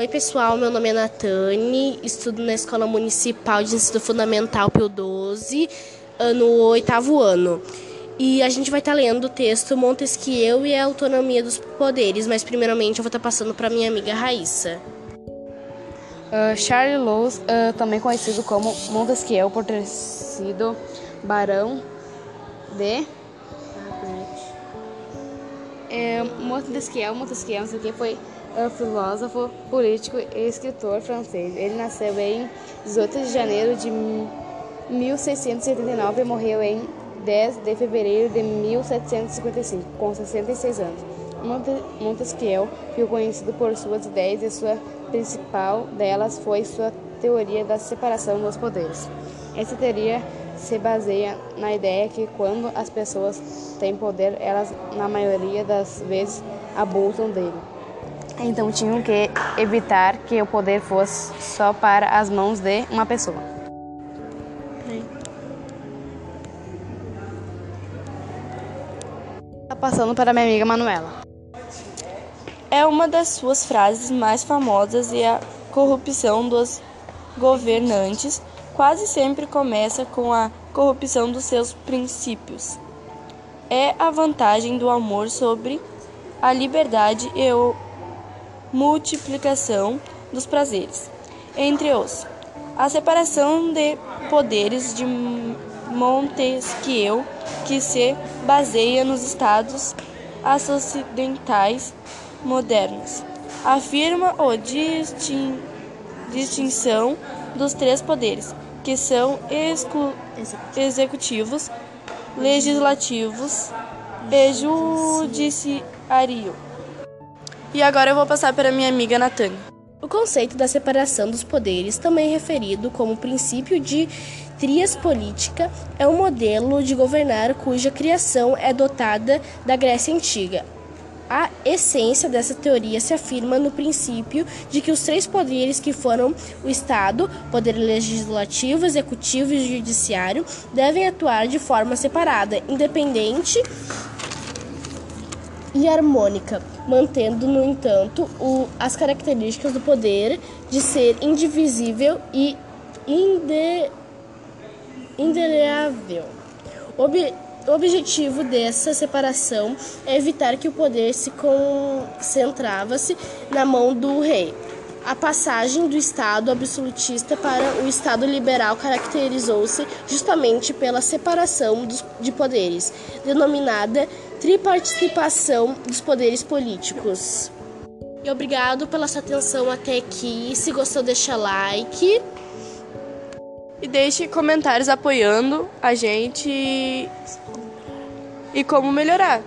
Oi, pessoal. Meu nome é Natane, estudo na Escola Municipal de Ensino Fundamental Pio 12, no oitavo ano. E a gente vai estar tá lendo o texto Montesquieu e a Autonomia dos Poderes, mas primeiramente eu vou estar tá passando para minha amiga Raíssa. Uh, Charles uh, também conhecido como Montesquieu por ter sido barão de é, Montesquieu, Montesquieu, não sei o que, foi um filósofo, político e escritor francês. Ele nasceu em 18 de janeiro de 1679 e morreu em 10 de fevereiro de 1755, com 66 anos. Montesquieu ficou conhecido por suas ideias e sua principal delas foi sua teoria da separação dos poderes. Essa teoria se baseia na ideia que quando as pessoas têm poder, elas na maioria das vezes abusam dele. Então tinham que evitar que o poder fosse só para as mãos de uma pessoa. Tá passando para minha amiga Manuela. É uma das suas frases mais famosas e a corrupção dos governantes quase sempre começa com a corrupção dos seus princípios. É a vantagem do amor sobre a liberdade e o multiplicação dos prazeres. Entre os, a separação de poderes de Montesquieu, que se baseia nos estados ocidentais modernos, afirma a distin distinção dos três poderes, que são executivos, legislativos e judiciário. E agora eu vou passar para minha amiga Natânia. O conceito da separação dos poderes, também referido como princípio de trias política, é um modelo de governar cuja criação é dotada da Grécia Antiga. A essência dessa teoria se afirma no princípio de que os três poderes que foram o Estado, poder legislativo, executivo e judiciário, devem atuar de forma separada, independente e harmônica, mantendo, no entanto, o, as características do poder de ser indivisível e inde, indeleável. Ob, o objetivo dessa separação é evitar que o poder se concentrava-se na mão do rei. A passagem do Estado absolutista para o Estado liberal caracterizou-se justamente pela separação dos, de poderes, denominada triparticipação dos poderes políticos. E obrigado pela sua atenção até aqui. Se gostou, deixa like. E deixe comentários apoiando a gente e como melhorar.